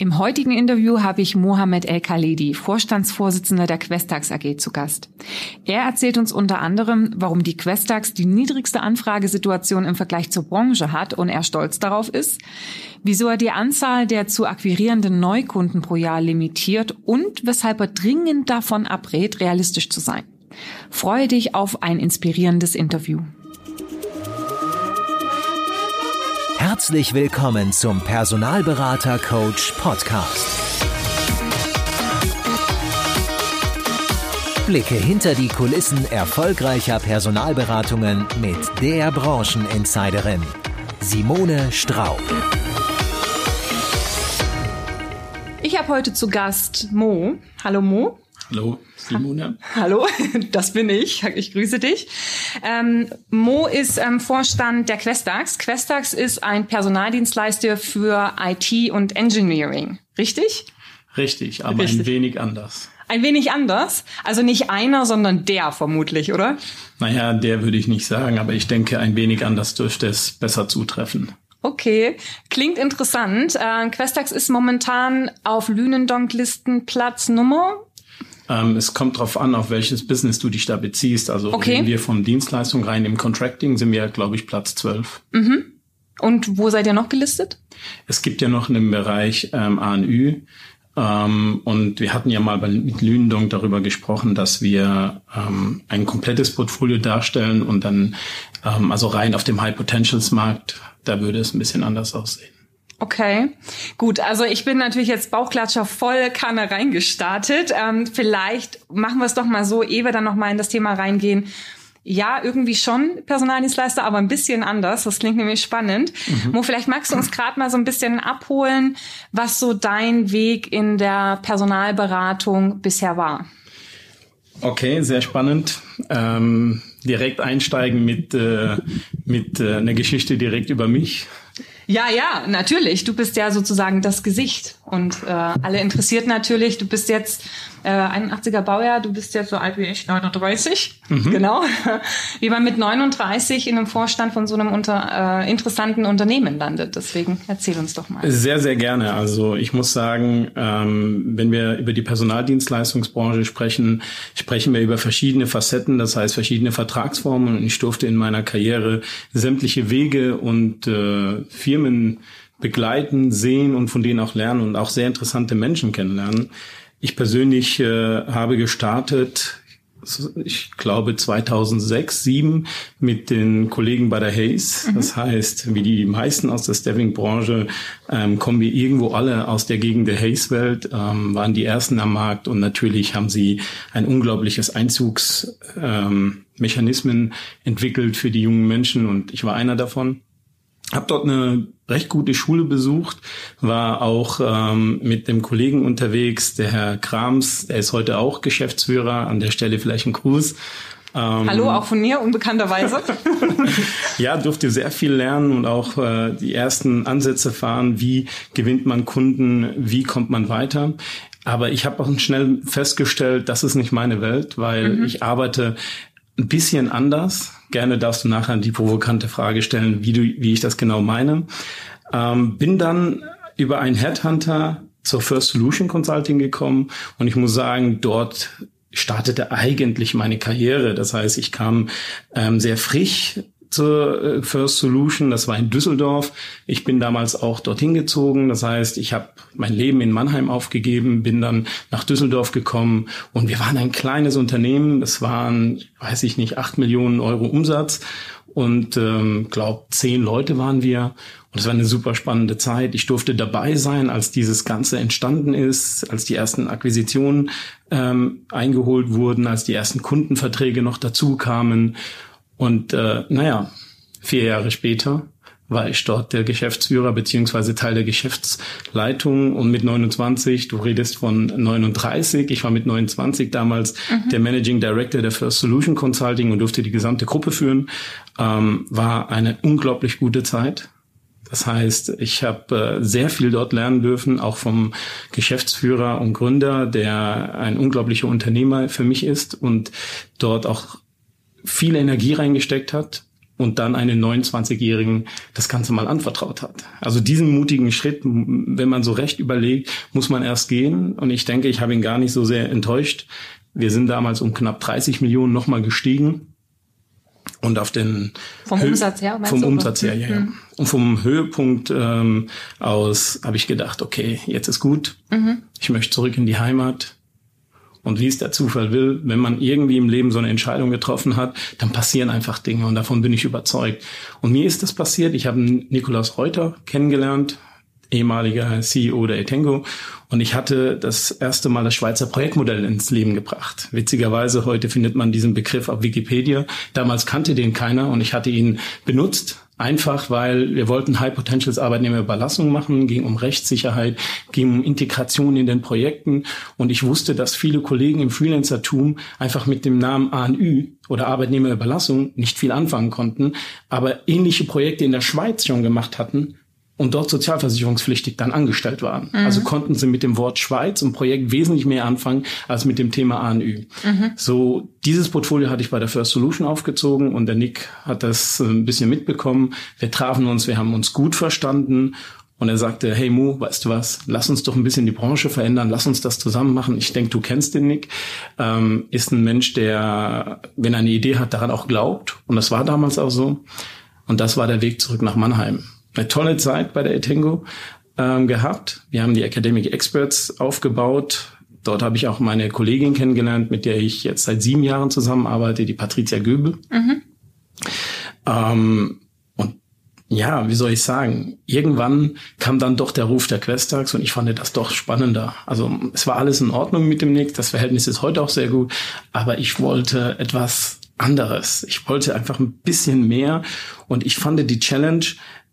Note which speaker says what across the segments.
Speaker 1: Im heutigen Interview habe ich Mohamed El Khaledi, Vorstandsvorsitzender der Questax AG, zu Gast. Er erzählt uns unter anderem, warum die Questax die niedrigste Anfragesituation im Vergleich zur Branche hat und er stolz darauf ist, wieso er die Anzahl der zu akquirierenden Neukunden pro Jahr limitiert und weshalb er dringend davon abrät, realistisch zu sein. Freue dich auf ein inspirierendes Interview.
Speaker 2: Herzlich willkommen zum Personalberater Coach Podcast. Blicke hinter die Kulissen erfolgreicher Personalberatungen mit der Brancheninsiderin Simone Straub.
Speaker 1: Ich habe heute zu Gast Mo. Hallo Mo.
Speaker 3: Hallo, Simone.
Speaker 1: Hallo, das bin ich. Ich grüße dich. Ähm, Mo ist ähm, Vorstand der Questax. Questax ist ein Personaldienstleister für IT und Engineering. Richtig?
Speaker 3: Richtig, aber Richtig. ein wenig anders.
Speaker 1: Ein wenig anders? Also nicht einer, sondern der vermutlich, oder?
Speaker 3: Naja, der würde ich nicht sagen, aber ich denke, ein wenig anders dürfte es besser zutreffen.
Speaker 1: Okay, klingt interessant. Äh, Questax ist momentan auf Lünendonk-Listen Platz Nummer
Speaker 3: ähm, es kommt darauf an, auf welches Business du dich da beziehst. Also okay. reden wir von Dienstleistung rein im Contracting, sind wir, glaube ich, Platz 12.
Speaker 1: Mhm. Und wo seid ihr noch gelistet?
Speaker 3: Es gibt ja noch einen Bereich ähm, ANÜ. Ähm, und wir hatten ja mal bei, mit Lündung darüber gesprochen, dass wir ähm, ein komplettes Portfolio darstellen und dann, ähm, also rein auf dem High Potentials Markt, da würde es ein bisschen anders aussehen.
Speaker 1: Okay, gut. Also ich bin natürlich jetzt Bauchklatscher voll Kanne reingestartet. Ähm, vielleicht machen wir es doch mal so, ehe wir dann noch mal in das Thema reingehen. Ja, irgendwie schon Personaldienstleister, aber ein bisschen anders. Das klingt nämlich spannend. Mhm. Mo, vielleicht magst du uns gerade mal so ein bisschen abholen, was so dein Weg in der Personalberatung bisher war.
Speaker 3: Okay, sehr spannend. Ähm, direkt einsteigen mit, äh, mit äh, einer Geschichte direkt über mich.
Speaker 1: Ja, ja, natürlich. Du bist ja sozusagen das Gesicht und äh, alle interessiert natürlich. Du bist jetzt äh, 81er Baujahr, du bist jetzt so alt wie ich, 39. Mhm. Genau. Wie man mit 39 in einem Vorstand von so einem unter, äh, interessanten Unternehmen landet. Deswegen erzähl uns doch mal.
Speaker 3: Sehr, sehr gerne. Also ich muss sagen, ähm, wenn wir über die Personaldienstleistungsbranche sprechen, sprechen wir über verschiedene Facetten, das heißt verschiedene Vertragsformen. Und ich durfte in meiner Karriere sämtliche Wege und äh, Firmen begleiten, sehen und von denen auch lernen und auch sehr interessante Menschen kennenlernen. Ich persönlich äh, habe gestartet, ich glaube 2006, 2007 mit den Kollegen bei der Hayes. Mhm. Das heißt, wie die meisten aus der Staffing-Branche ähm, kommen wir irgendwo alle aus der Gegend der Hayes-Welt, ähm, waren die ersten am Markt und natürlich haben sie ein unglaubliches Einzugsmechanismen ähm, entwickelt für die jungen Menschen und ich war einer davon. Hab dort eine recht gute Schule besucht, war auch ähm, mit dem Kollegen unterwegs, der Herr Krams, der ist heute auch Geschäftsführer, an der Stelle vielleicht ein Gruß.
Speaker 1: Ähm, Hallo, auch von mir, unbekannterweise.
Speaker 3: ja, durfte sehr viel lernen und auch äh, die ersten Ansätze fahren, wie gewinnt man Kunden, wie kommt man weiter. Aber ich habe auch schnell festgestellt, das ist nicht meine Welt, weil mhm. ich arbeite ein bisschen anders. Gerne darfst du nachher die provokante Frage stellen, wie, du, wie ich das genau meine. Ähm, bin dann über einen Headhunter zur First Solution Consulting gekommen und ich muss sagen, dort startete eigentlich meine Karriere. Das heißt, ich kam ähm, sehr frisch zur äh, First Solution, das war in Düsseldorf. Ich bin damals auch dorthin gezogen. Das heißt, ich habe mein Leben in Mannheim aufgegeben, bin dann nach Düsseldorf gekommen und wir waren ein kleines Unternehmen. Das waren, weiß ich nicht, acht Millionen Euro Umsatz und ähm, glaube zehn Leute waren wir. Und es war eine super spannende Zeit. Ich durfte dabei sein, als dieses Ganze entstanden ist, als die ersten Akquisitionen ähm, eingeholt wurden, als die ersten Kundenverträge noch dazu kamen. Und äh, naja, vier Jahre später war ich dort der Geschäftsführer beziehungsweise Teil der Geschäftsleitung und mit 29, du redest von 39, ich war mit 29 damals mhm. der Managing Director der First Solution Consulting und durfte die gesamte Gruppe führen, ähm, war eine unglaublich gute Zeit. Das heißt, ich habe äh, sehr viel dort lernen dürfen, auch vom Geschäftsführer und Gründer, der ein unglaublicher Unternehmer für mich ist und dort auch viel Energie reingesteckt hat. und dann einen 29-Jährigen das Ganze mal anvertraut hat. Also diesen mutigen Schritt, wenn man so recht überlegt, muss man erst gehen. Und ich denke, ich habe ihn gar nicht so sehr enttäuscht. Wir sind damals um knapp 30 Millionen nochmal gestiegen. Und auf den
Speaker 1: vom Hö Umsatz her,
Speaker 3: vom Umsatz her, ja, ja. Mhm. Und vom Höhepunkt ähm, aus habe ich gedacht, okay, jetzt ist gut. Mhm. Ich möchte zurück in die Heimat. Und wie es der Zufall will, wenn man irgendwie im Leben so eine Entscheidung getroffen hat, dann passieren einfach Dinge und davon bin ich überzeugt. Und mir ist das passiert. Ich habe Nikolaus Reuter kennengelernt, ehemaliger CEO der Etengo. Und ich hatte das erste Mal das Schweizer Projektmodell ins Leben gebracht. Witzigerweise, heute findet man diesen Begriff auf Wikipedia. Damals kannte den keiner und ich hatte ihn benutzt. Einfach, weil wir wollten High Potentials Arbeitnehmerüberlassung machen, ging um Rechtssicherheit, ging um Integration in den Projekten. Und ich wusste, dass viele Kollegen im Freelancertum einfach mit dem Namen ANÜ oder Arbeitnehmerüberlassung nicht viel anfangen konnten, aber ähnliche Projekte in der Schweiz schon gemacht hatten und dort sozialversicherungspflichtig dann angestellt waren. Mhm. Also konnten sie mit dem Wort Schweiz und Projekt wesentlich mehr anfangen als mit dem Thema ANÜ. Mhm. So, dieses Portfolio hatte ich bei der First Solution aufgezogen und der Nick hat das äh, ein bisschen mitbekommen. Wir trafen uns, wir haben uns gut verstanden und er sagte, hey Mo, weißt du was, lass uns doch ein bisschen die Branche verändern, lass uns das zusammen machen. Ich denke, du kennst den Nick. Ähm, ist ein Mensch, der, wenn er eine Idee hat, daran auch glaubt. Und das war damals auch so. Und das war der Weg zurück nach Mannheim eine tolle Zeit bei der Etengo ähm, gehabt. Wir haben die Academic Experts aufgebaut. Dort habe ich auch meine Kollegin kennengelernt, mit der ich jetzt seit sieben Jahren zusammenarbeite, die Patricia Göbel. Mhm. Ähm, und ja, wie soll ich sagen, irgendwann kam dann doch der Ruf der Questags und ich fand das doch spannender. Also es war alles in Ordnung mit dem Nick, das Verhältnis ist heute auch sehr gut, aber ich wollte etwas anderes. Ich wollte einfach ein bisschen mehr und ich fand die Challenge,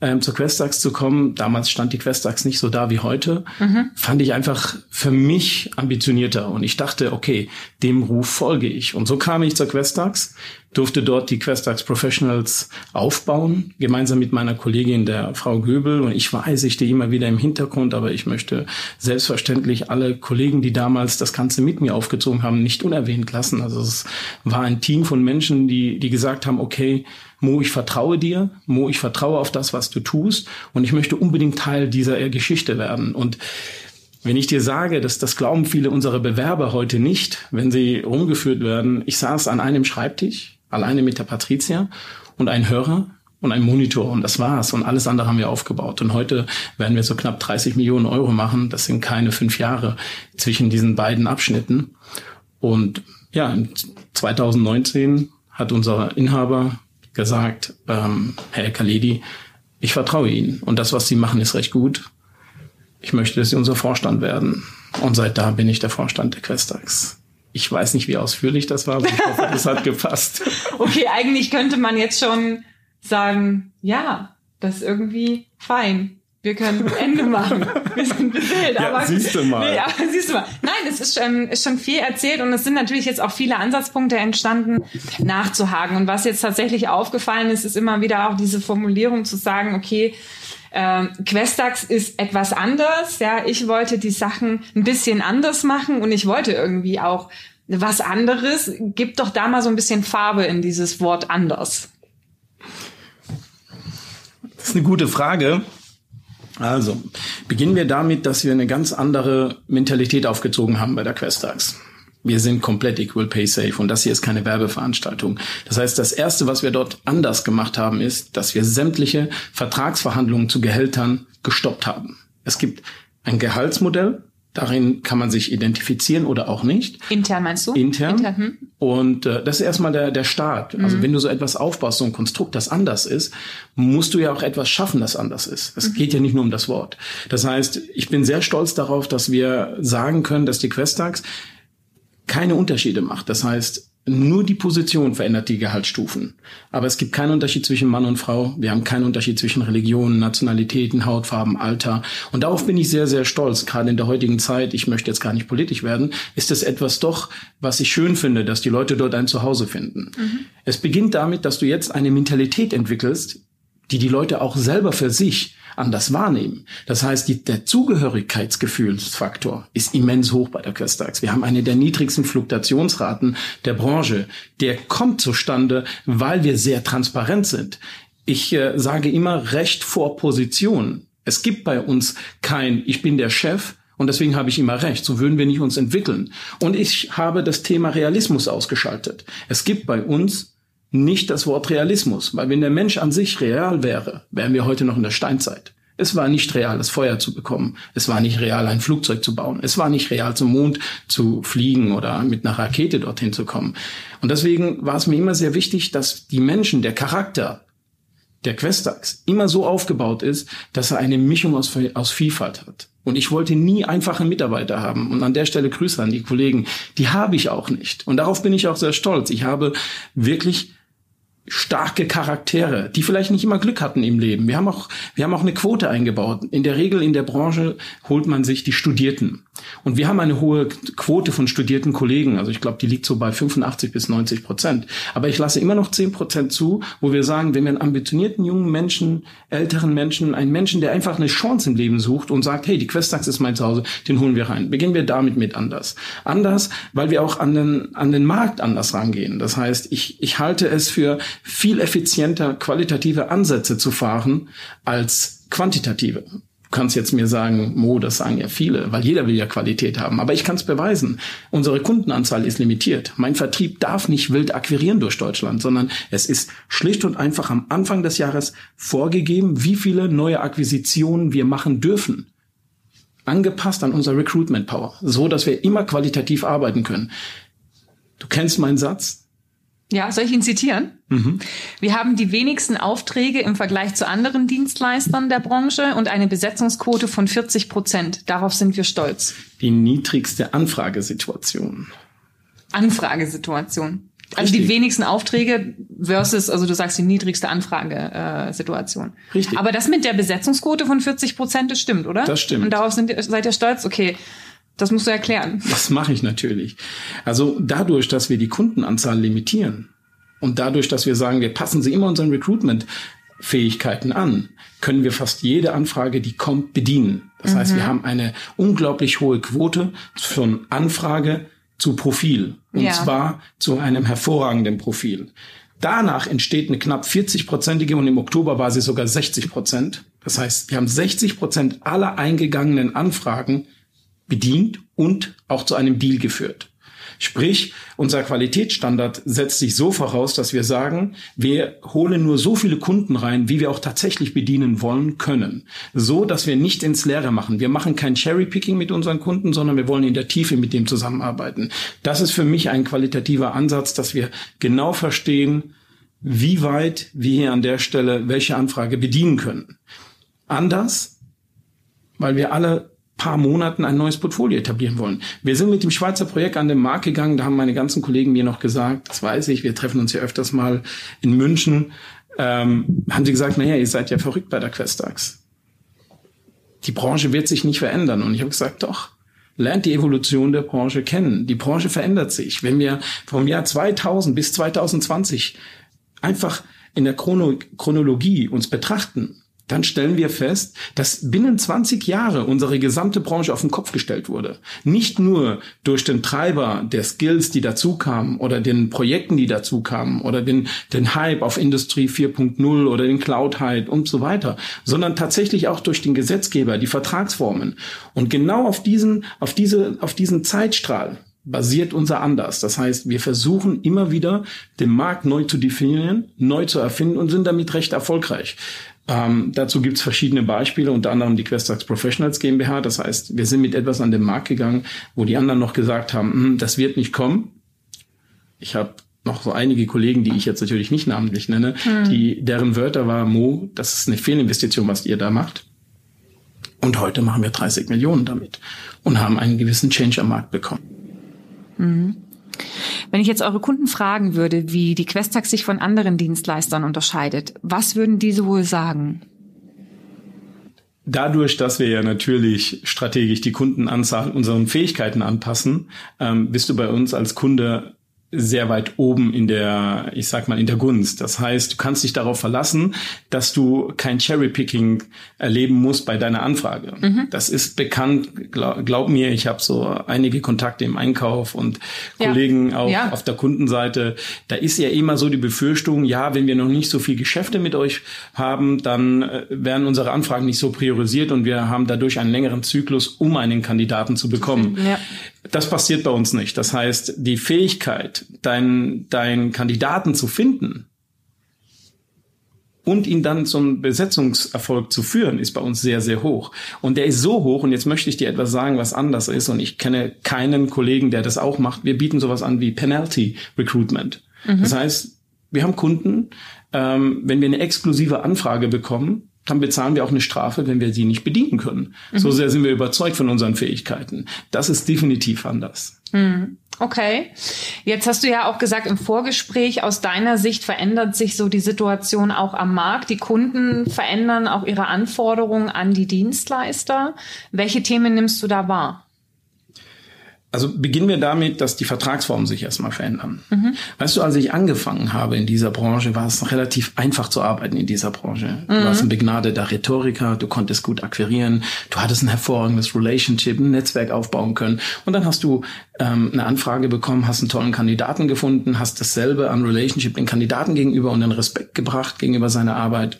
Speaker 3: ähm, zur Questax zu kommen, damals stand die Questax nicht so da wie heute, mhm. fand ich einfach für mich ambitionierter. Und ich dachte, okay, dem Ruf folge ich. Und so kam ich zur Questax, durfte dort die Questax Professionals aufbauen, gemeinsam mit meiner Kollegin, der Frau Göbel. Und ich weiß, ich stehe immer wieder im Hintergrund, aber ich möchte selbstverständlich alle Kollegen, die damals das Ganze mit mir aufgezogen haben, nicht unerwähnt lassen. Also es war ein Team von Menschen, die, die gesagt haben, okay, Mo, ich vertraue dir, Mo, ich vertraue auf das, was du tust. Und ich möchte unbedingt Teil dieser Geschichte werden. Und wenn ich dir sage, dass das glauben viele unserer Bewerber heute nicht, wenn sie rumgeführt werden, ich saß an einem Schreibtisch, alleine mit der Patricia und ein Hörer und ein Monitor. Und das war's. Und alles andere haben wir aufgebaut. Und heute werden wir so knapp 30 Millionen Euro machen. Das sind keine fünf Jahre zwischen diesen beiden Abschnitten. Und ja, 2019 hat unser Inhaber gesagt, ähm, Herr Kaledi, ich vertraue Ihnen und das, was Sie machen, ist recht gut. Ich möchte, dass Sie unser Vorstand werden. Und seit da bin ich der Vorstand der Questax. Ich weiß nicht, wie ausführlich das war, aber ich hoffe, das hat gepasst.
Speaker 1: Okay, eigentlich könnte man jetzt schon sagen, ja, das ist irgendwie fein wir können Ende machen. Wir sind beseelt.
Speaker 3: Ja, aber, siehst du mal.
Speaker 1: Nee, aber siehst du mal. Nein, es ist schon, ist schon viel erzählt und es sind natürlich jetzt auch viele Ansatzpunkte entstanden, nachzuhaken. Und was jetzt tatsächlich aufgefallen ist, ist immer wieder auch diese Formulierung zu sagen, okay, ähm, Questax ist etwas anders. Ja, ich wollte die Sachen ein bisschen anders machen und ich wollte irgendwie auch was anderes. Gib doch da mal so ein bisschen Farbe in dieses Wort anders.
Speaker 3: Das ist eine gute Frage. Also, beginnen wir damit, dass wir eine ganz andere Mentalität aufgezogen haben bei der Questax. Wir sind komplett Equal Pay Safe und das hier ist keine Werbeveranstaltung. Das heißt, das erste, was wir dort anders gemacht haben, ist, dass wir sämtliche Vertragsverhandlungen zu Gehältern gestoppt haben. Es gibt ein Gehaltsmodell, Darin kann man sich identifizieren oder auch nicht.
Speaker 1: Intern meinst du?
Speaker 3: Intern. Intern hm. Und äh, das ist erstmal der, der Start. Also mhm. wenn du so etwas aufbaust, so ein Konstrukt, das anders ist, musst du ja auch etwas schaffen, das anders ist. Es mhm. geht ja nicht nur um das Wort. Das heißt, ich bin sehr stolz darauf, dass wir sagen können, dass die Questax keine Unterschiede macht. Das heißt, nur die Position verändert die Gehaltsstufen. Aber es gibt keinen Unterschied zwischen Mann und Frau. Wir haben keinen Unterschied zwischen Religionen, Nationalitäten, Hautfarben, Alter. Und darauf bin ich sehr, sehr stolz. Gerade in der heutigen Zeit, ich möchte jetzt gar nicht politisch werden, ist es etwas doch, was ich schön finde, dass die Leute dort ein Zuhause finden. Mhm. Es beginnt damit, dass du jetzt eine Mentalität entwickelst, die die Leute auch selber für sich anders wahrnehmen. Das heißt, die, der Zugehörigkeitsgefühlsfaktor ist immens hoch bei der Questax. Wir haben eine der niedrigsten Fluktuationsraten der Branche. Der kommt zustande, weil wir sehr transparent sind. Ich äh, sage immer Recht vor Position. Es gibt bei uns kein Ich bin der Chef, und deswegen habe ich immer recht. So würden wir nicht uns entwickeln. Und ich habe das Thema Realismus ausgeschaltet. Es gibt bei uns nicht das Wort Realismus, weil wenn der Mensch an sich real wäre, wären wir heute noch in der Steinzeit. Es war nicht real, das Feuer zu bekommen. Es war nicht real, ein Flugzeug zu bauen. Es war nicht real, zum Mond zu fliegen oder mit einer Rakete dorthin zu kommen. Und deswegen war es mir immer sehr wichtig, dass die Menschen, der Charakter der Questax immer so aufgebaut ist, dass er eine Mischung aus, aus Vielfalt hat. Und ich wollte nie einfache Mitarbeiter haben. Und an der Stelle Grüße an die Kollegen. Die habe ich auch nicht. Und darauf bin ich auch sehr stolz. Ich habe wirklich starke Charaktere, die vielleicht nicht immer Glück hatten im Leben. Wir haben auch, wir haben auch eine Quote eingebaut. In der Regel in der Branche holt man sich die Studierten. Und wir haben eine hohe Quote von studierten Kollegen. Also ich glaube, die liegt so bei 85 bis 90 Prozent. Aber ich lasse immer noch 10 Prozent zu, wo wir sagen, wenn wir einen ambitionierten jungen Menschen, älteren Menschen, einen Menschen, der einfach eine Chance im Leben sucht und sagt, hey, die Questax ist mein Zuhause, den holen wir rein. Beginnen wir damit mit anders. Anders, weil wir auch an den, an den Markt anders rangehen. Das heißt, ich, ich halte es für viel effizienter, qualitative Ansätze zu fahren als quantitative. Du kannst jetzt mir sagen, Mo, das sagen ja viele, weil jeder will ja Qualität haben. Aber ich kann es beweisen. Unsere Kundenanzahl ist limitiert. Mein Vertrieb darf nicht wild akquirieren durch Deutschland, sondern es ist schlicht und einfach am Anfang des Jahres vorgegeben, wie viele neue Akquisitionen wir machen dürfen. Angepasst an unser Recruitment Power, so dass wir immer qualitativ arbeiten können. Du kennst meinen Satz,
Speaker 1: ja, soll ich ihn zitieren? Mhm. Wir haben die wenigsten Aufträge im Vergleich zu anderen Dienstleistern der Branche und eine Besetzungsquote von 40 Prozent. Darauf sind wir stolz.
Speaker 3: Die niedrigste Anfragesituation.
Speaker 1: Anfragesituation. Also Richtig. die wenigsten Aufträge versus, also du sagst die niedrigste Anfragesituation. Äh, Richtig. Aber das mit der Besetzungsquote von 40 Prozent, das stimmt, oder?
Speaker 3: Das stimmt.
Speaker 1: Und darauf sind, seid ihr stolz? Okay. Das musst du erklären.
Speaker 3: Das mache ich natürlich. Also dadurch, dass wir die Kundenanzahl limitieren und dadurch, dass wir sagen, wir passen sie immer unseren Recruitment-Fähigkeiten an, können wir fast jede Anfrage, die kommt, bedienen. Das mhm. heißt, wir haben eine unglaublich hohe Quote von Anfrage zu Profil. Und ja. zwar zu einem hervorragenden Profil. Danach entsteht eine knapp 40-prozentige und im Oktober war sie sogar 60 Prozent. Das heißt, wir haben 60 Prozent aller eingegangenen Anfragen bedient und auch zu einem Deal geführt. Sprich, unser Qualitätsstandard setzt sich so voraus, dass wir sagen, wir holen nur so viele Kunden rein, wie wir auch tatsächlich bedienen wollen können. So, dass wir nicht ins Leere machen. Wir machen kein Cherry-Picking mit unseren Kunden, sondern wir wollen in der Tiefe mit dem zusammenarbeiten. Das ist für mich ein qualitativer Ansatz, dass wir genau verstehen, wie weit wir hier an der Stelle welche Anfrage bedienen können. Anders, weil wir alle paar Monaten ein neues Portfolio etablieren wollen. Wir sind mit dem Schweizer Projekt an den Markt gegangen, da haben meine ganzen Kollegen mir noch gesagt, das weiß ich, wir treffen uns ja öfters mal in München, ähm, haben sie gesagt, naja, ihr seid ja verrückt bei der Questax. Die Branche wird sich nicht verändern. Und ich habe gesagt, doch, lernt die Evolution der Branche kennen. Die Branche verändert sich. Wenn wir vom Jahr 2000 bis 2020 einfach in der Chrono Chronologie uns betrachten, dann stellen wir fest, dass binnen 20 Jahre unsere gesamte Branche auf den Kopf gestellt wurde. Nicht nur durch den Treiber der Skills, die dazu kamen oder den Projekten, die dazu kamen oder den, den Hype auf Industrie 4.0 oder den Cloud-Hype und so weiter, sondern tatsächlich auch durch den Gesetzgeber, die Vertragsformen. Und genau auf diesen, auf diese, auf diesen Zeitstrahl basiert unser Anders. Das heißt, wir versuchen immer wieder, den Markt neu zu definieren, neu zu erfinden und sind damit recht erfolgreich. Ähm, dazu gibt's verschiedene Beispiele, unter anderem die Questax Professionals GmbH. Das heißt, wir sind mit etwas an den Markt gegangen, wo die anderen noch gesagt haben, hm, das wird nicht kommen. Ich habe noch so einige Kollegen, die ich jetzt natürlich nicht namentlich nenne, hm. die deren Wörter war Mo, das ist eine Fehlinvestition, was ihr da macht. Und heute machen wir 30 Millionen damit und haben einen gewissen Change am Markt bekommen.
Speaker 1: Mhm. Wenn ich jetzt eure Kunden fragen würde, wie die Questax sich von anderen Dienstleistern unterscheidet, was würden diese wohl sagen?
Speaker 3: Dadurch, dass wir ja natürlich strategisch die Kundenanzahl unseren Fähigkeiten anpassen, ähm, bist du bei uns als Kunde sehr weit oben in der, ich sag mal, in der Gunst. Das heißt, du kannst dich darauf verlassen, dass du kein Cherry-Picking erleben musst bei deiner Anfrage. Mhm. Das ist bekannt. Glaub, glaub mir, ich habe so einige Kontakte im Einkauf und ja. Kollegen auch ja. auf der Kundenseite. Da ist ja immer so die Befürchtung, ja, wenn wir noch nicht so viel Geschäfte mit euch haben, dann äh, werden unsere Anfragen nicht so priorisiert und wir haben dadurch einen längeren Zyklus, um einen Kandidaten zu bekommen. Ja. Das passiert bei uns nicht. Das heißt, die Fähigkeit, deinen, deinen Kandidaten zu finden und ihn dann zum Besetzungserfolg zu führen, ist bei uns sehr, sehr hoch. Und der ist so hoch, und jetzt möchte ich dir etwas sagen, was anders ist, und ich kenne keinen Kollegen, der das auch macht. Wir bieten sowas an wie Penalty Recruitment. Mhm. Das heißt, wir haben Kunden, ähm, wenn wir eine exklusive Anfrage bekommen, dann bezahlen wir auch eine Strafe, wenn wir sie nicht bedienen können. Mhm. So sehr sind wir überzeugt von unseren Fähigkeiten. Das ist definitiv anders.
Speaker 1: Mhm. Okay. Jetzt hast du ja auch gesagt im Vorgespräch, aus deiner Sicht verändert sich so die Situation auch am Markt. Die Kunden verändern auch ihre Anforderungen an die Dienstleister. Welche Themen nimmst du da wahr?
Speaker 3: Also beginnen wir damit, dass die Vertragsformen sich erstmal verändern. Mhm. Weißt du, als ich angefangen habe in dieser Branche, war es relativ einfach zu arbeiten in dieser Branche. Mhm. Du warst ein begnadeter Rhetoriker, du konntest gut akquirieren, du hattest ein hervorragendes Relationship, ein Netzwerk aufbauen können. Und dann hast du ähm, eine Anfrage bekommen, hast einen tollen Kandidaten gefunden, hast dasselbe an Relationship den Kandidaten gegenüber und den Respekt gebracht gegenüber seiner Arbeit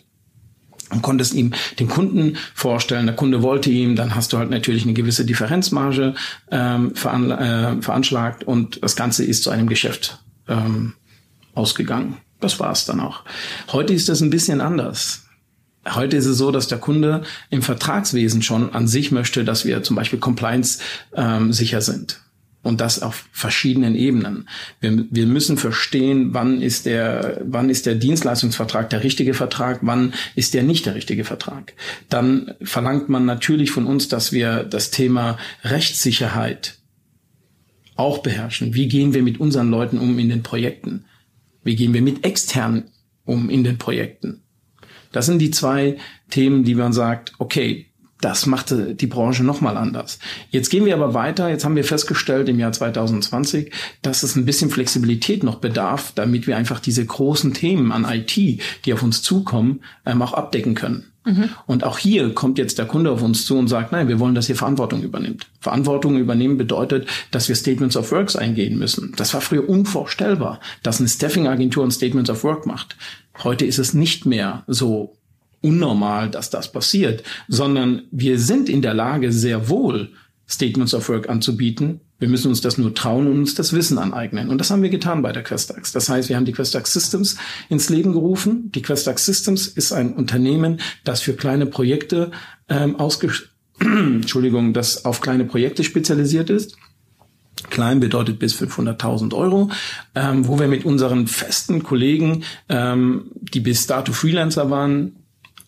Speaker 3: und konntest ihm den Kunden vorstellen. Der Kunde wollte ihm, dann hast du halt natürlich eine gewisse Differenzmarge ähm, veran, äh, veranschlagt und das Ganze ist zu einem Geschäft ähm, ausgegangen. Das war es dann auch. Heute ist das ein bisschen anders. Heute ist es so, dass der Kunde im Vertragswesen schon an sich möchte, dass wir zum Beispiel compliance ähm, sicher sind und das auf verschiedenen Ebenen. Wir, wir müssen verstehen, wann ist der, wann ist der Dienstleistungsvertrag der richtige Vertrag, wann ist der nicht der richtige Vertrag. Dann verlangt man natürlich von uns, dass wir das Thema Rechtssicherheit auch beherrschen. Wie gehen wir mit unseren Leuten um in den Projekten? Wie gehen wir mit externen um in den Projekten? Das sind die zwei Themen, die man sagt, okay, das machte die Branche nochmal anders. Jetzt gehen wir aber weiter. Jetzt haben wir festgestellt im Jahr 2020, dass es ein bisschen Flexibilität noch bedarf, damit wir einfach diese großen Themen an IT, die auf uns zukommen, ähm, auch abdecken können. Mhm. Und auch hier kommt jetzt der Kunde auf uns zu und sagt, nein, wir wollen, dass ihr Verantwortung übernimmt. Verantwortung übernehmen bedeutet, dass wir Statements of Works eingehen müssen. Das war früher unvorstellbar, dass eine Staffing-Agentur ein Statements of Work macht. Heute ist es nicht mehr so unnormal, dass das passiert, sondern wir sind in der Lage, sehr wohl Statements of Work anzubieten. Wir müssen uns das nur trauen und uns das Wissen aneignen. Und das haben wir getan bei der Questax. Das heißt, wir haben die Questax Systems ins Leben gerufen. Die Questax Systems ist ein Unternehmen, das für kleine Projekte ähm, ausge Entschuldigung, das auf kleine Projekte spezialisiert ist. Klein bedeutet bis 500.000 Euro, ähm, wo wir mit unseren festen Kollegen, ähm, die bis dato Freelancer waren,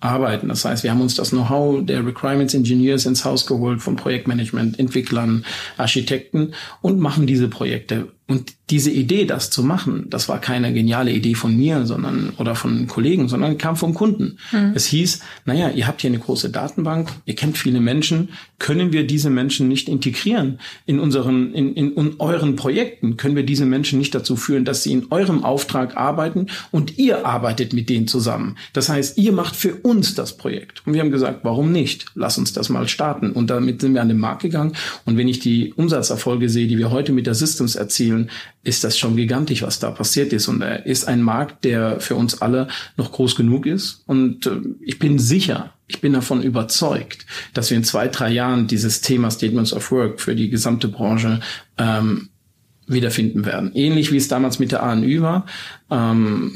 Speaker 3: arbeiten. Das heißt, wir haben uns das Know-how der Requirements Engineers ins Haus geholt, von Projektmanagement, Entwicklern, Architekten und machen diese Projekte und diese Idee, das zu machen, das war keine geniale Idee von mir, sondern oder von Kollegen, sondern kam vom Kunden. Mhm. Es hieß, naja, ihr habt hier eine große Datenbank, ihr kennt viele Menschen, können wir diese Menschen nicht integrieren in unseren, in, in, in euren Projekten? Können wir diese Menschen nicht dazu führen, dass sie in eurem Auftrag arbeiten und ihr arbeitet mit denen zusammen? Das heißt, ihr macht für uns das Projekt. Und wir haben gesagt, warum nicht? Lass uns das mal starten. Und damit sind wir an den Markt gegangen. Und wenn ich die Umsatzerfolge sehe, die wir heute mit der Systems erzielen, Unternehmen ist das schon gigantisch, was da passiert ist. Und er ist ein Markt, der für uns alle noch groß genug ist. Und äh, ich bin sicher, ich bin davon überzeugt, dass wir in zwei, drei Jahren dieses Thema Statements of Work für die gesamte Branche ähm, wiederfinden werden. Ähnlich wie es damals mit der ANÜ war. Ähm,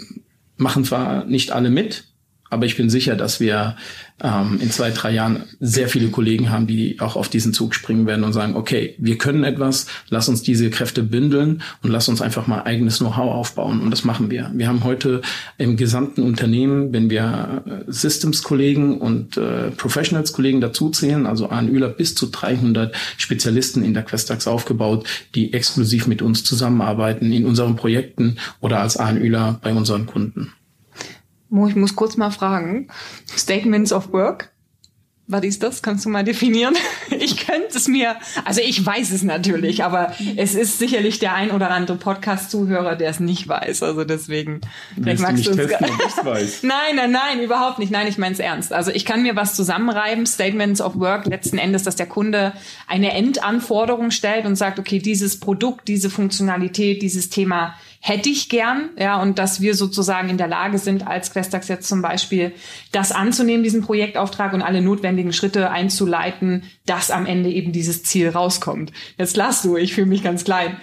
Speaker 3: machen zwar nicht alle mit, aber ich bin sicher, dass wir ähm, in zwei, drei Jahren sehr viele Kollegen haben, die auch auf diesen Zug springen werden und sagen, okay, wir können etwas, lass uns diese Kräfte bündeln und lass uns einfach mal eigenes Know-how aufbauen. Und das machen wir. Wir haben heute im gesamten Unternehmen, wenn wir äh, Systems-Kollegen und äh, Professionals-Kollegen dazuzählen, also ANÜler bis zu 300 Spezialisten in der Questax aufgebaut, die exklusiv mit uns zusammenarbeiten in unseren Projekten oder als ANÜler bei unseren Kunden.
Speaker 1: Mo, ich muss kurz mal fragen. Statements of Work? Was ist das? Kannst du mal definieren? Ich könnte es mir, also ich weiß es natürlich, aber es ist sicherlich der ein oder andere Podcast-Zuhörer, der es nicht weiß. Also deswegen,
Speaker 3: vielleicht magst du uns testen, ob weiß.
Speaker 1: Nein, nein, nein, überhaupt nicht. Nein, ich meine es ernst. Also ich kann mir was zusammenreiben, Statements of Work, letzten Endes, dass der Kunde eine Endanforderung stellt und sagt, okay, dieses Produkt, diese Funktionalität, dieses Thema hätte ich gern, ja, und dass wir sozusagen in der Lage sind, als Questax jetzt zum Beispiel das anzunehmen, diesen Projektauftrag und alle notwendigen Schritte einzuleiten, dass am Ende eben dieses Ziel rauskommt. Jetzt lass du, ich fühle mich ganz klein.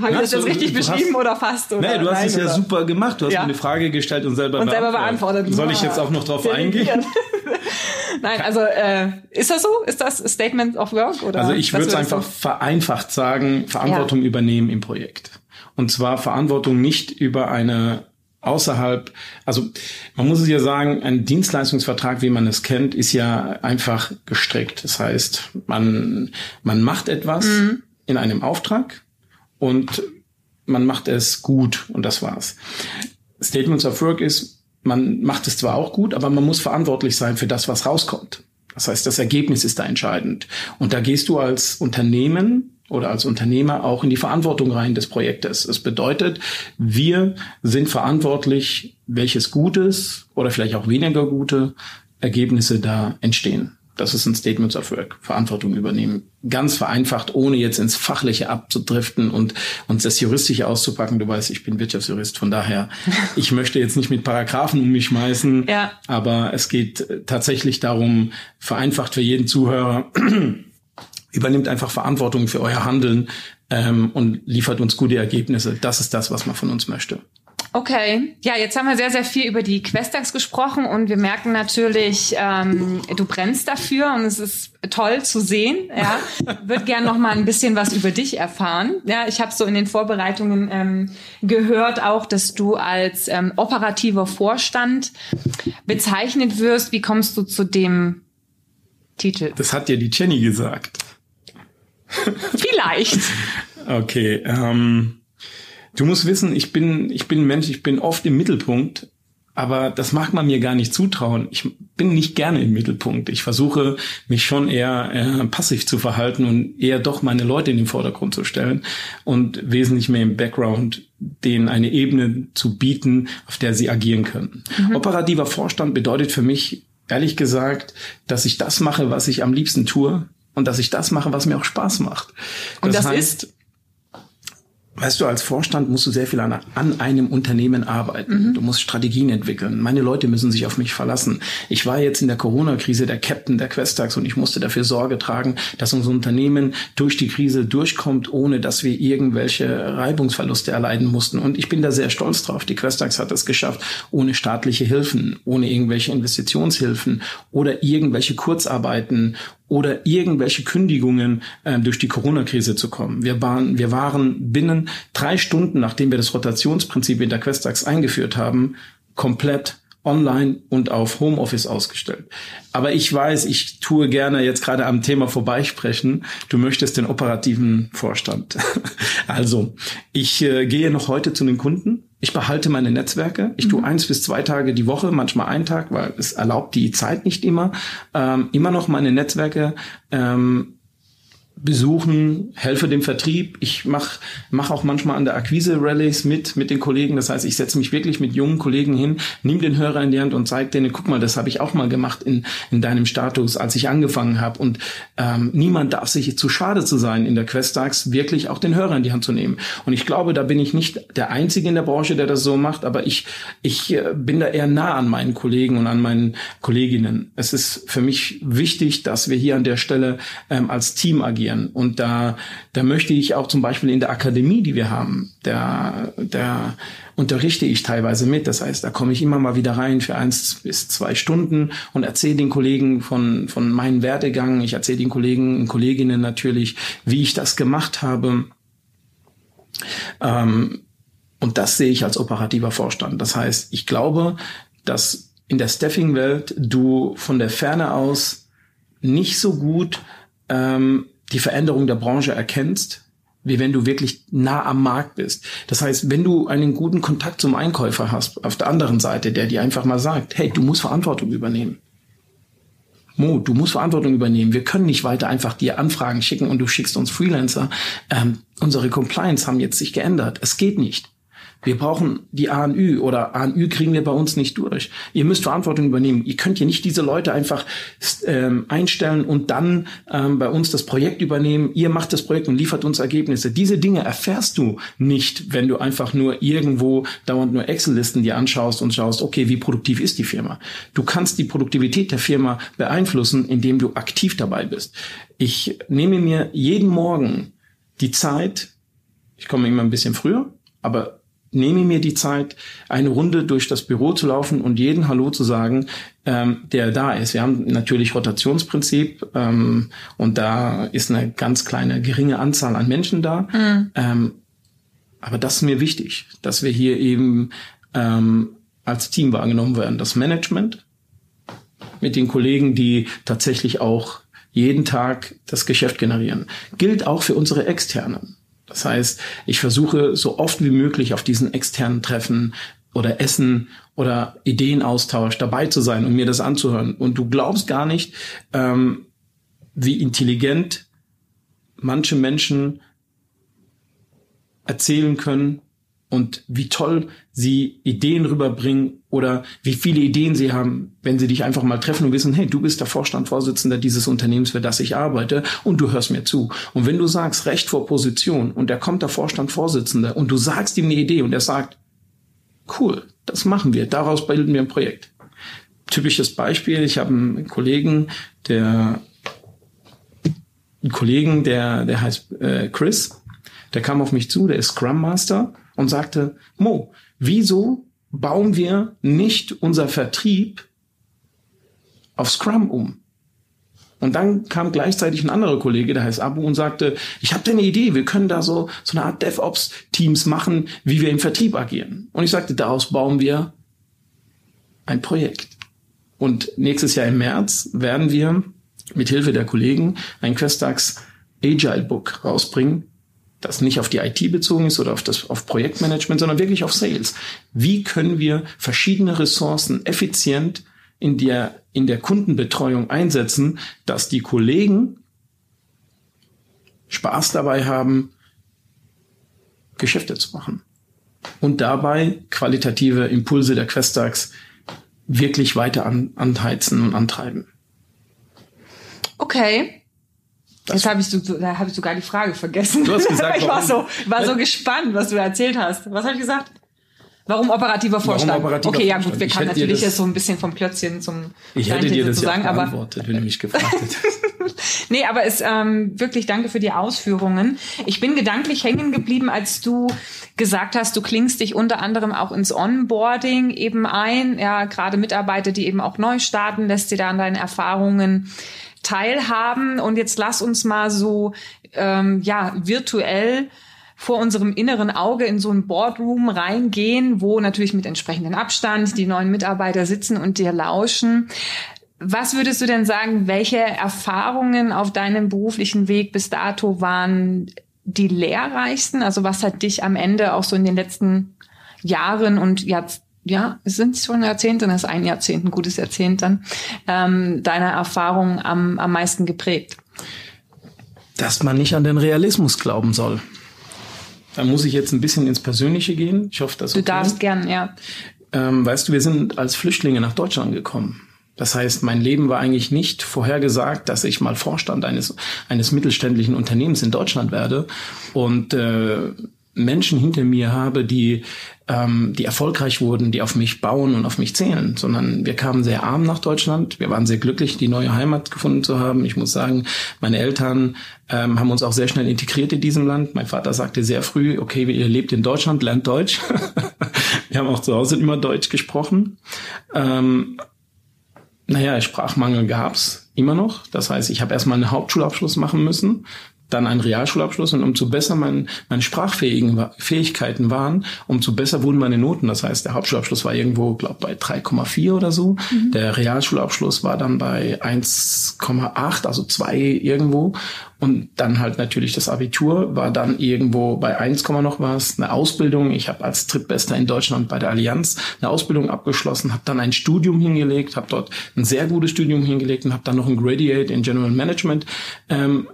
Speaker 1: Habe ich das jetzt richtig beschrieben hast, oder fast? Oder?
Speaker 3: Nee, du hast
Speaker 1: Nein,
Speaker 3: es ja
Speaker 1: oder?
Speaker 3: super gemacht. Du hast ja. mir eine Frage gestellt und selber
Speaker 1: und beantwortet. Selber beantwortet.
Speaker 3: Soll ich jetzt auch noch drauf eingehen?
Speaker 1: Nein, also äh, ist das so? Ist das Statement of Work? Oder
Speaker 3: also ich würde es einfach vereinfacht sagen, Verantwortung ja. übernehmen im Projekt. Und zwar Verantwortung nicht über eine außerhalb, also man muss es ja sagen, ein Dienstleistungsvertrag, wie man es kennt, ist ja einfach gestrickt. Das heißt, man, man macht etwas mhm. in einem Auftrag und man macht es gut und das war's. Statements of Work ist, man macht es zwar auch gut, aber man muss verantwortlich sein für das, was rauskommt. Das heißt, das Ergebnis ist da entscheidend. Und da gehst du als Unternehmen oder als Unternehmer auch in die Verantwortung rein des Projektes. Es bedeutet, wir sind verantwortlich, welches gutes oder vielleicht auch weniger gute Ergebnisse da entstehen. Das ist ein Statement of Work, Verantwortung übernehmen. Ganz vereinfacht, ohne jetzt ins Fachliche abzudriften und uns das Juristische auszupacken. Du weißt, ich bin Wirtschaftsjurist, von daher, ich möchte jetzt nicht mit Paragraphen um mich schmeißen, ja. aber es geht tatsächlich darum, vereinfacht für jeden Zuhörer, übernimmt einfach Verantwortung für euer Handeln ähm, und liefert uns gute Ergebnisse. Das ist das, was man von uns möchte.
Speaker 1: Okay, ja, jetzt haben wir sehr, sehr viel über die Questax gesprochen und wir merken natürlich, ähm, du brennst dafür und es ist toll zu sehen. Ja, würde gern noch mal ein bisschen was über dich erfahren. Ja, ich habe so in den Vorbereitungen ähm, gehört auch, dass du als ähm, operativer Vorstand bezeichnet wirst. Wie kommst du zu dem Titel?
Speaker 3: Das hat dir die Jenny gesagt.
Speaker 1: Vielleicht.
Speaker 3: okay. Ähm, du musst wissen, ich bin, ich bin ein Mensch, ich bin oft im Mittelpunkt, aber das mag man mir gar nicht zutrauen. Ich bin nicht gerne im Mittelpunkt. Ich versuche mich schon eher äh, passiv zu verhalten und eher doch meine Leute in den Vordergrund zu stellen und wesentlich mehr im Background denen eine Ebene zu bieten, auf der sie agieren können. Mhm. Operativer Vorstand bedeutet für mich ehrlich gesagt, dass ich das mache, was ich am liebsten tue, und dass ich das mache, was mir auch Spaß macht.
Speaker 1: Und das, das heißt, ist?
Speaker 3: Weißt du, als Vorstand musst du sehr viel an, an einem Unternehmen arbeiten. Mhm. Du musst Strategien entwickeln. Meine Leute müssen sich auf mich verlassen. Ich war jetzt in der Corona-Krise der Captain der Questax und ich musste dafür Sorge tragen, dass unser Unternehmen durch die Krise durchkommt, ohne dass wir irgendwelche Reibungsverluste erleiden mussten. Und ich bin da sehr stolz drauf. Die Questax hat es geschafft, ohne staatliche Hilfen, ohne irgendwelche Investitionshilfen oder irgendwelche Kurzarbeiten oder irgendwelche Kündigungen äh, durch die Corona-Krise zu kommen. Wir waren, wir waren binnen drei Stunden, nachdem wir das Rotationsprinzip in der Questax eingeführt haben, komplett online und auf Homeoffice ausgestellt. Aber ich weiß, ich tue gerne jetzt gerade am Thema vorbeisprechen. Du möchtest den operativen Vorstand. also, ich äh, gehe noch heute zu den Kunden. Ich behalte meine Netzwerke. Ich tue mhm. eins bis zwei Tage die Woche, manchmal einen Tag, weil es erlaubt die Zeit nicht immer. Ähm, immer noch meine Netzwerke ähm, besuchen, helfe dem Vertrieb. Ich mache mach auch manchmal an der Akquise-Rallies mit, mit den Kollegen. Das heißt, ich setze mich wirklich mit jungen Kollegen hin, nehme den Hörer in die Hand und zeige denen, guck mal, das habe ich auch mal gemacht in, in deinem Status, als ich angefangen habe. Und ähm, niemand darf sich zu schade zu sein, in der Questax wirklich auch den Hörer in die Hand zu nehmen. Und ich glaube, da bin ich nicht der Einzige in der Branche, der das so macht, aber ich, ich äh, bin da eher nah an meinen Kollegen und an meinen Kolleginnen. Es ist für mich wichtig, dass wir hier an der Stelle ähm, als Team agieren agieren. Und da, da möchte ich auch zum Beispiel in der Akademie, die wir haben, da, da unterrichte ich teilweise mit. Das heißt, da komme ich immer mal wieder rein für eins bis zwei Stunden und erzähle den Kollegen von, von meinem Werdegang. Ich erzähle den Kollegen und Kolleginnen natürlich, wie ich das gemacht habe. Ähm, und das sehe ich als operativer Vorstand. Das heißt, ich glaube, dass in der Staffing-Welt du von der Ferne aus nicht so gut ähm, die Veränderung der Branche erkennst, wie wenn du wirklich nah am Markt bist. Das heißt, wenn du einen guten Kontakt zum Einkäufer hast, auf der anderen Seite, der dir einfach mal sagt, hey, du musst Verantwortung übernehmen. Mo, du musst Verantwortung übernehmen. Wir können nicht weiter einfach dir Anfragen schicken und du schickst uns Freelancer. Ähm, unsere Compliance haben jetzt sich geändert. Es geht nicht. Wir brauchen die ANÜ oder ANÜ kriegen wir bei uns nicht durch. Ihr müsst Verantwortung übernehmen. Ihr könnt hier nicht diese Leute einfach ähm, einstellen und dann ähm, bei uns das Projekt übernehmen. Ihr macht das Projekt und liefert uns Ergebnisse. Diese Dinge erfährst du nicht, wenn du einfach nur irgendwo dauernd nur Excel-Listen dir anschaust und schaust, okay, wie produktiv ist die Firma? Du kannst die Produktivität der Firma beeinflussen, indem du aktiv dabei bist. Ich nehme mir jeden Morgen die Zeit, ich komme immer ein bisschen früher, aber nehme mir die Zeit, eine Runde durch das Büro zu laufen und jeden Hallo zu sagen, ähm, der da ist. Wir haben natürlich Rotationsprinzip ähm, und da ist eine ganz kleine, geringe Anzahl an Menschen da. Mhm. Ähm, aber das ist mir wichtig, dass wir hier eben ähm, als Team wahrgenommen werden. Das Management mit den Kollegen, die tatsächlich auch jeden Tag das Geschäft generieren, gilt auch für unsere Externen. Das heißt, ich versuche so oft wie möglich auf diesen externen Treffen oder Essen oder Ideenaustausch dabei zu sein und mir das anzuhören. Und du glaubst gar nicht, ähm, wie intelligent manche Menschen erzählen können, und wie toll sie Ideen rüberbringen oder wie viele Ideen sie haben, wenn sie dich einfach mal treffen und wissen, hey, du bist der Vorstandvorsitzender dieses Unternehmens, für das ich arbeite und du hörst mir zu. Und wenn du sagst, Recht vor Position und da kommt der Vorstandvorsitzende und du sagst ihm eine Idee und er sagt, cool, das machen wir, daraus bilden wir ein Projekt. Typisches Beispiel, ich habe einen Kollegen, der einen Kollegen, der, der heißt äh, Chris, der kam auf mich zu, der ist Scrum Master und sagte, Mo, wieso bauen wir nicht unser Vertrieb auf Scrum um? Und dann kam gleichzeitig ein anderer Kollege, der heißt Abu, und sagte, ich habe da eine Idee, wir können da so, so eine Art DevOps-Teams machen, wie wir im Vertrieb agieren. Und ich sagte, daraus bauen wir ein Projekt. Und nächstes Jahr im März werden wir mit Hilfe der Kollegen ein Questax Agile Book rausbringen, das nicht auf die IT bezogen ist oder auf das auf Projektmanagement, sondern wirklich auf Sales. Wie können wir verschiedene Ressourcen effizient in der in der Kundenbetreuung einsetzen, dass die Kollegen Spaß dabei haben, Geschäfte zu machen und dabei qualitative Impulse der Questax wirklich weiter an, anheizen und antreiben.
Speaker 1: Okay. Das Jetzt habe ich, so, hab ich sogar die Frage vergessen.
Speaker 3: Du hast gesagt,
Speaker 1: ich war so, war so gespannt, was du erzählt hast. Was habe ich gesagt? Warum operativer Vorstand? Warum operativer okay, ja gut, wir kamen natürlich jetzt so ein bisschen vom Plötzchen zum
Speaker 3: Ich hätte dir das ja beantwortet, wenn du mich gefragt hättest.
Speaker 1: nee, aber es ähm, wirklich danke für die Ausführungen. Ich bin gedanklich hängen geblieben, als du gesagt hast, du klingst dich unter anderem auch ins Onboarding eben ein. Ja, gerade Mitarbeiter, die eben auch neu starten, lässt dir da an deinen Erfahrungen teilhaben. Und jetzt lass uns mal so ähm, ja virtuell vor unserem inneren Auge in so ein Boardroom reingehen, wo natürlich mit entsprechendem Abstand die neuen Mitarbeiter sitzen und dir lauschen. Was würdest du denn sagen, welche Erfahrungen auf deinem beruflichen Weg bis dato waren die lehrreichsten? Also was hat dich am Ende auch so in den letzten Jahren und Jahrzehnten ja, es sind schon Jahrzehnte, das ist ein Jahrzehnt, ein gutes Jahrzehnt dann, ähm, deiner Erfahrung am, am meisten geprägt?
Speaker 3: Dass man nicht an den Realismus glauben soll. Da muss ich jetzt ein bisschen ins Persönliche gehen. Ich hoffe, dass
Speaker 1: du okay. darfst gern, ja.
Speaker 3: Ähm, weißt du, wir sind als Flüchtlinge nach Deutschland gekommen. Das heißt, mein Leben war eigentlich nicht vorhergesagt, dass ich mal Vorstand eines eines mittelständischen Unternehmens in Deutschland werde. Und äh, Menschen hinter mir habe, die, ähm, die erfolgreich wurden, die auf mich bauen und auf mich zählen, sondern wir kamen sehr arm nach Deutschland. Wir waren sehr glücklich, die neue Heimat gefunden zu haben. Ich muss sagen, meine Eltern ähm, haben uns auch sehr schnell integriert in diesem Land. Mein Vater sagte sehr früh, okay, ihr lebt in Deutschland, lernt Deutsch. wir haben auch zu Hause immer Deutsch gesprochen. Ähm, naja, Sprachmangel gab's immer noch. Das heißt, ich habe erstmal einen Hauptschulabschluss machen müssen, dann einen Realschulabschluss und umso besser mein, meine sprachfähigen Fähigkeiten waren, umso besser wurden meine Noten. Das heißt, der Hauptschulabschluss war irgendwo, glaube bei 3,4 oder so. Mhm. Der Realschulabschluss war dann bei 1,8, also 2 irgendwo. Und dann halt natürlich das Abitur war dann irgendwo bei 1, noch was. Eine Ausbildung. Ich habe als Drittbester in Deutschland bei der Allianz eine Ausbildung abgeschlossen, habe dann ein Studium hingelegt, habe dort ein sehr gutes Studium hingelegt und habe dann noch ein Graduate in General Management ähm,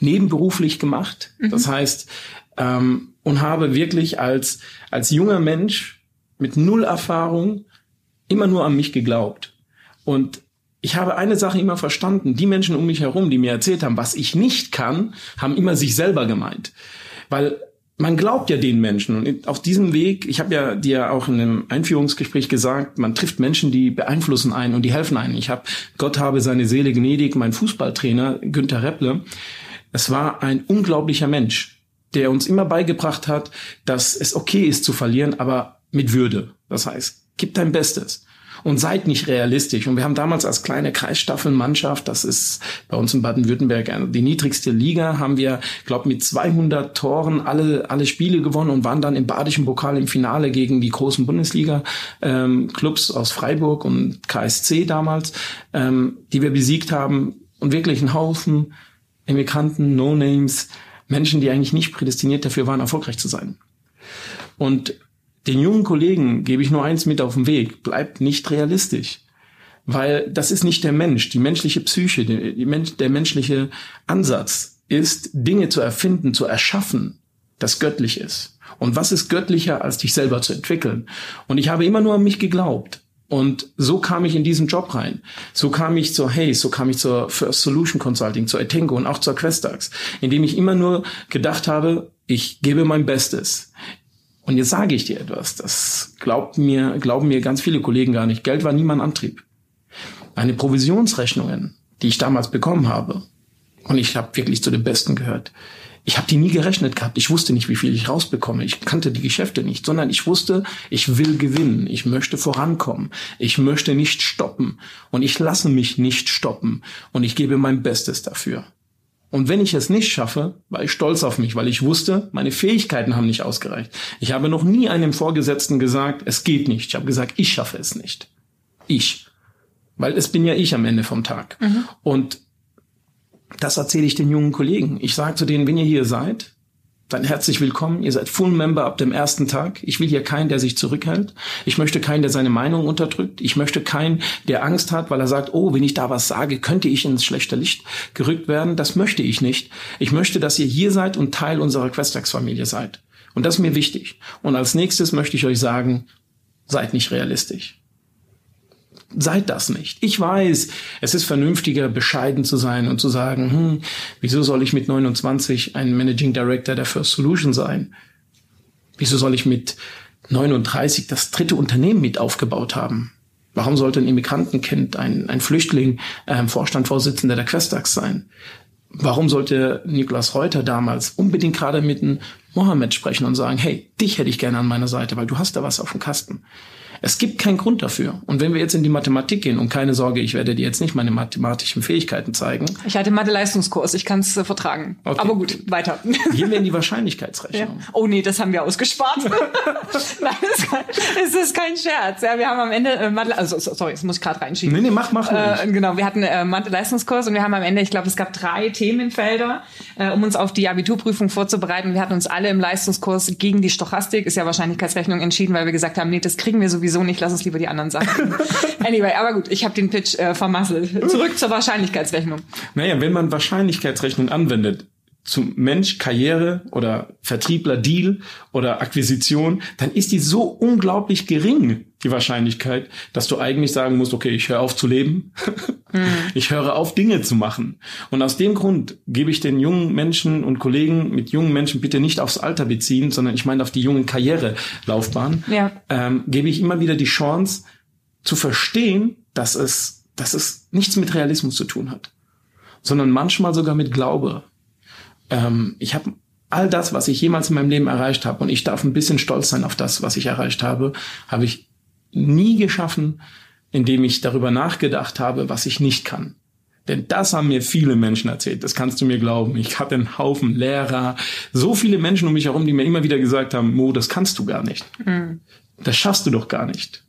Speaker 3: nebenberuflich gemacht. Mhm. Das heißt, ähm, und habe wirklich als, als junger Mensch mit null Erfahrung immer nur an mich geglaubt. Und ich habe eine Sache immer verstanden. Die Menschen um mich herum, die mir erzählt haben, was ich nicht kann, haben immer sich selber gemeint. Weil man glaubt ja den Menschen. Und auf diesem Weg, ich habe ja dir auch in einem Einführungsgespräch gesagt, man trifft Menschen, die beeinflussen einen und die helfen einen. Ich habe, Gott habe seine Seele gnädig, mein Fußballtrainer Günther Repple, es war ein unglaublicher Mensch, der uns immer beigebracht hat, dass es okay ist zu verlieren, aber mit Würde. Das heißt, gib dein Bestes und seid nicht realistisch. Und wir haben damals als kleine Kreisstaffelmannschaft, das ist bei uns in Baden-Württemberg die niedrigste Liga, haben wir, glaube mit 200 Toren alle alle Spiele gewonnen und waren dann im badischen Pokal im Finale gegen die großen Bundesliga-Clubs ähm, aus Freiburg und KSC damals, ähm, die wir besiegt haben und wirklich einen Haufen Immigranten, No-Names, Menschen, die eigentlich nicht prädestiniert dafür waren, erfolgreich zu sein. Und den jungen Kollegen gebe ich nur eins mit auf den Weg. Bleibt nicht realistisch. Weil das ist nicht der Mensch, die menschliche Psyche, die, Mensch, der menschliche Ansatz ist, Dinge zu erfinden, zu erschaffen, das göttlich ist. Und was ist göttlicher, als dich selber zu entwickeln? Und ich habe immer nur an mich geglaubt. Und so kam ich in diesen Job rein. So kam ich zur Hayes, so kam ich zur First Solution Consulting, zur Etengo und auch zur Questax, indem ich immer nur gedacht habe, ich gebe mein Bestes. Und jetzt sage ich dir etwas, das glaubt mir, glauben mir ganz viele Kollegen gar nicht. Geld war nie mein Antrieb. Meine Provisionsrechnungen, die ich damals bekommen habe, und ich habe wirklich zu den Besten gehört, ich habe die nie gerechnet gehabt. Ich wusste nicht, wie viel ich rausbekomme. Ich kannte die Geschäfte nicht, sondern ich wusste, ich will gewinnen. Ich möchte vorankommen. Ich möchte nicht stoppen. Und ich lasse mich nicht stoppen. Und ich gebe mein Bestes dafür. Und wenn ich es nicht schaffe, war ich stolz auf mich, weil ich wusste, meine Fähigkeiten haben nicht ausgereicht. Ich habe noch nie einem Vorgesetzten gesagt, es geht nicht. Ich habe gesagt, ich schaffe es nicht. Ich. Weil es bin ja ich am Ende vom Tag. Mhm. Und das erzähle ich den jungen Kollegen. Ich sage zu denen, wenn ihr hier seid, dann herzlich willkommen. Ihr seid Full Member ab dem ersten Tag. Ich will hier keinen, der sich zurückhält. Ich möchte keinen, der seine Meinung unterdrückt. Ich möchte keinen, der Angst hat, weil er sagt, oh, wenn ich da was sage, könnte ich ins schlechte Licht gerückt werden. Das möchte ich nicht. Ich möchte, dass ihr hier seid und Teil unserer Questax-Familie seid. Und das ist mir wichtig. Und als nächstes möchte ich euch sagen, seid nicht realistisch seid das nicht. Ich weiß, es ist vernünftiger, bescheiden zu sein und zu sagen, hm, wieso soll ich mit 29 ein Managing Director der First Solution sein? Wieso soll ich mit 39 das dritte Unternehmen mit aufgebaut haben? Warum sollte ein Immigrantenkind, ein, ein Flüchtling, äh, Vorstandvorsitzender der Questax sein? Warum sollte Niklas Reuter damals unbedingt gerade mit einem Mohammed sprechen und sagen, hey, dich hätte ich gerne an meiner Seite, weil du hast da was auf dem Kasten. Es gibt keinen Grund dafür. Und wenn wir jetzt in die Mathematik gehen, und keine Sorge, ich werde dir jetzt nicht meine mathematischen Fähigkeiten zeigen.
Speaker 1: Ich hatte Mathe-Leistungskurs, ich kann es äh, vertragen. Okay. Aber gut, weiter.
Speaker 3: Gehen wir in die Wahrscheinlichkeitsrechnung.
Speaker 1: Ja. Oh nee, das haben wir ausgespart. Nein, es ist kein Scherz. Ja, wir haben am Ende äh, Mathe, also sorry, das muss ich gerade reinschieben.
Speaker 3: Nee, nee, mach, mach.
Speaker 1: Äh, genau, wir hatten äh, Mathe-Leistungskurs und wir haben am Ende, ich glaube, es gab drei Themenfelder, äh, um uns auf die Abiturprüfung vorzubereiten. Wir hatten uns alle im Leistungskurs gegen die Stochastik, ist ja Wahrscheinlichkeitsrechnung, entschieden, weil wir gesagt haben, nee, das kriegen wir sowieso nicht, lass uns lieber die anderen Sachen. anyway, aber gut, ich habe den Pitch äh, vermasselt. Zurück zur Wahrscheinlichkeitsrechnung.
Speaker 3: Naja, wenn man Wahrscheinlichkeitsrechnung anwendet, zum Mensch Karriere oder Vertriebler Deal oder Akquisition, dann ist die so unglaublich gering, die Wahrscheinlichkeit, dass du eigentlich sagen musst, okay, ich höre auf zu leben, mhm. ich höre auf Dinge zu machen. Und aus dem Grund gebe ich den jungen Menschen und Kollegen mit jungen Menschen bitte nicht aufs Alter beziehen, sondern ich meine auf die jungen Karrierelaufbahn, ja. ähm, gebe ich immer wieder die Chance zu verstehen, dass es, dass es nichts mit Realismus zu tun hat, sondern manchmal sogar mit Glaube ähm, ich habe all das, was ich jemals in meinem Leben erreicht habe, und ich darf ein bisschen stolz sein auf das, was ich erreicht habe, habe ich nie geschaffen, indem ich darüber nachgedacht habe, was ich nicht kann. Denn das haben mir viele Menschen erzählt. Das kannst du mir glauben. Ich hatte einen Haufen Lehrer, so viele Menschen um mich herum, die mir immer wieder gesagt haben, Mo, das kannst du gar nicht. Mhm. Das schaffst du doch gar nicht.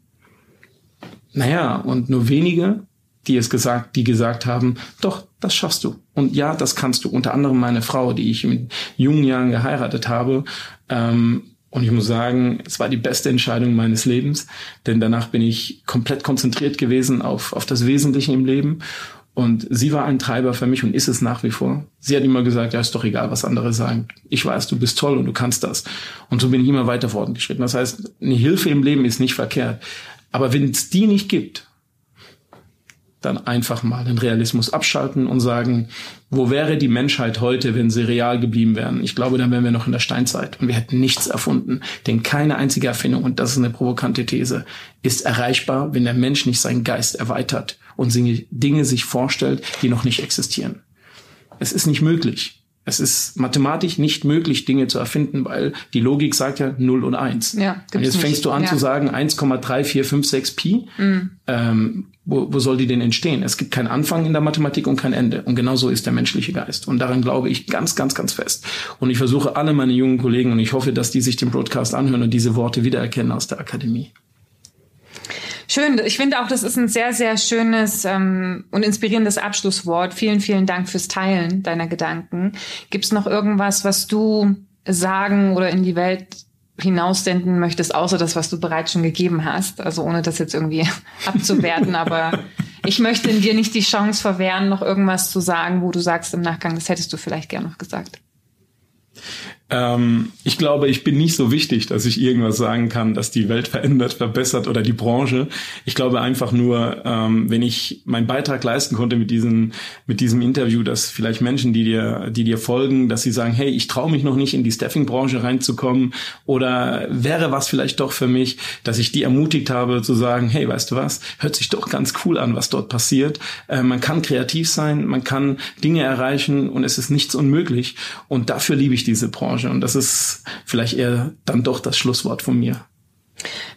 Speaker 3: Naja, und nur wenige, die es gesagt, die gesagt haben, doch, das schaffst du. Und ja, das kannst du. Unter anderem meine Frau, die ich mit jungen Jahren geheiratet habe. Ähm, und ich muss sagen, es war die beste Entscheidung meines Lebens, denn danach bin ich komplett konzentriert gewesen auf, auf das Wesentliche im Leben. Und sie war ein Treiber für mich und ist es nach wie vor. Sie hat immer gesagt, ja, ist doch egal, was andere sagen. Ich weiß, du bist toll und du kannst das. Und so bin ich immer weiter fortgeschritten. Das heißt, eine Hilfe im Leben ist nicht verkehrt. Aber wenn es die nicht gibt, dann einfach mal den Realismus abschalten und sagen, wo wäre die Menschheit heute, wenn sie real geblieben wären? Ich glaube, dann wären wir noch in der Steinzeit und wir hätten nichts erfunden. Denn keine einzige Erfindung, und das ist eine provokante These, ist erreichbar, wenn der Mensch nicht seinen Geist erweitert und Dinge sich vorstellt, die noch nicht existieren. Es ist nicht möglich. Es ist mathematisch nicht möglich, Dinge zu erfinden, weil die Logik sagt ja 0 und 1. Ja, und jetzt fängst nicht. du an ja. zu sagen 1,3456 Pi. Mhm. Ähm, wo, wo soll die denn entstehen? Es gibt keinen Anfang in der Mathematik und kein Ende. Und genau so ist der menschliche Geist. Und daran glaube ich ganz, ganz, ganz fest. Und ich versuche alle meine jungen Kollegen und ich hoffe, dass die sich den Broadcast anhören und diese Worte wiedererkennen aus der Akademie.
Speaker 1: Schön. Ich finde auch, das ist ein sehr, sehr schönes ähm, und inspirierendes Abschlusswort. Vielen, vielen Dank fürs Teilen deiner Gedanken. Gibt es noch irgendwas, was du sagen oder in die Welt hinaussenden möchtest, außer das, was du bereits schon gegeben hast? Also ohne das jetzt irgendwie abzuwerten, aber ich möchte in dir nicht die Chance verwehren, noch irgendwas zu sagen, wo du sagst im Nachgang, das hättest du vielleicht gern noch gesagt.
Speaker 3: Ähm, ich glaube, ich bin nicht so wichtig, dass ich irgendwas sagen kann, dass die Welt verändert, verbessert oder die Branche. Ich glaube einfach nur, ähm, wenn ich meinen Beitrag leisten konnte mit diesem, mit diesem Interview, dass vielleicht Menschen, die dir, die dir folgen, dass sie sagen, hey, ich traue mich noch nicht in die Staffing-Branche reinzukommen oder wäre was vielleicht doch für mich, dass ich die ermutigt habe zu sagen, hey, weißt du was, hört sich doch ganz cool an, was dort passiert. Äh, man kann kreativ sein, man kann Dinge erreichen und es ist nichts unmöglich. Und dafür liebe ich diese Branche. Branche. Und das ist vielleicht eher dann doch das Schlusswort von mir.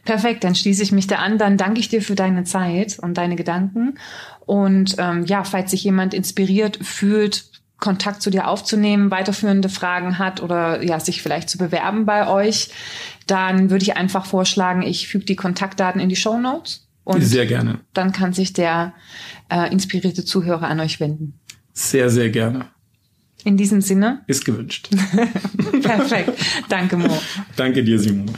Speaker 1: Perfekt, dann schließe ich mich da an. Dann danke ich dir für deine Zeit und deine Gedanken. Und ähm, ja, falls sich jemand inspiriert fühlt, Kontakt zu dir aufzunehmen, weiterführende Fragen hat oder ja, sich vielleicht zu bewerben bei euch, dann würde ich einfach vorschlagen, ich füge die Kontaktdaten in die Show Notes.
Speaker 3: Und sehr gerne.
Speaker 1: Dann kann sich der äh, inspirierte Zuhörer an euch wenden.
Speaker 3: Sehr, sehr gerne.
Speaker 1: In diesem Sinne?
Speaker 3: Ist gewünscht.
Speaker 1: Perfekt. Danke, Mo.
Speaker 3: Danke dir, Simon.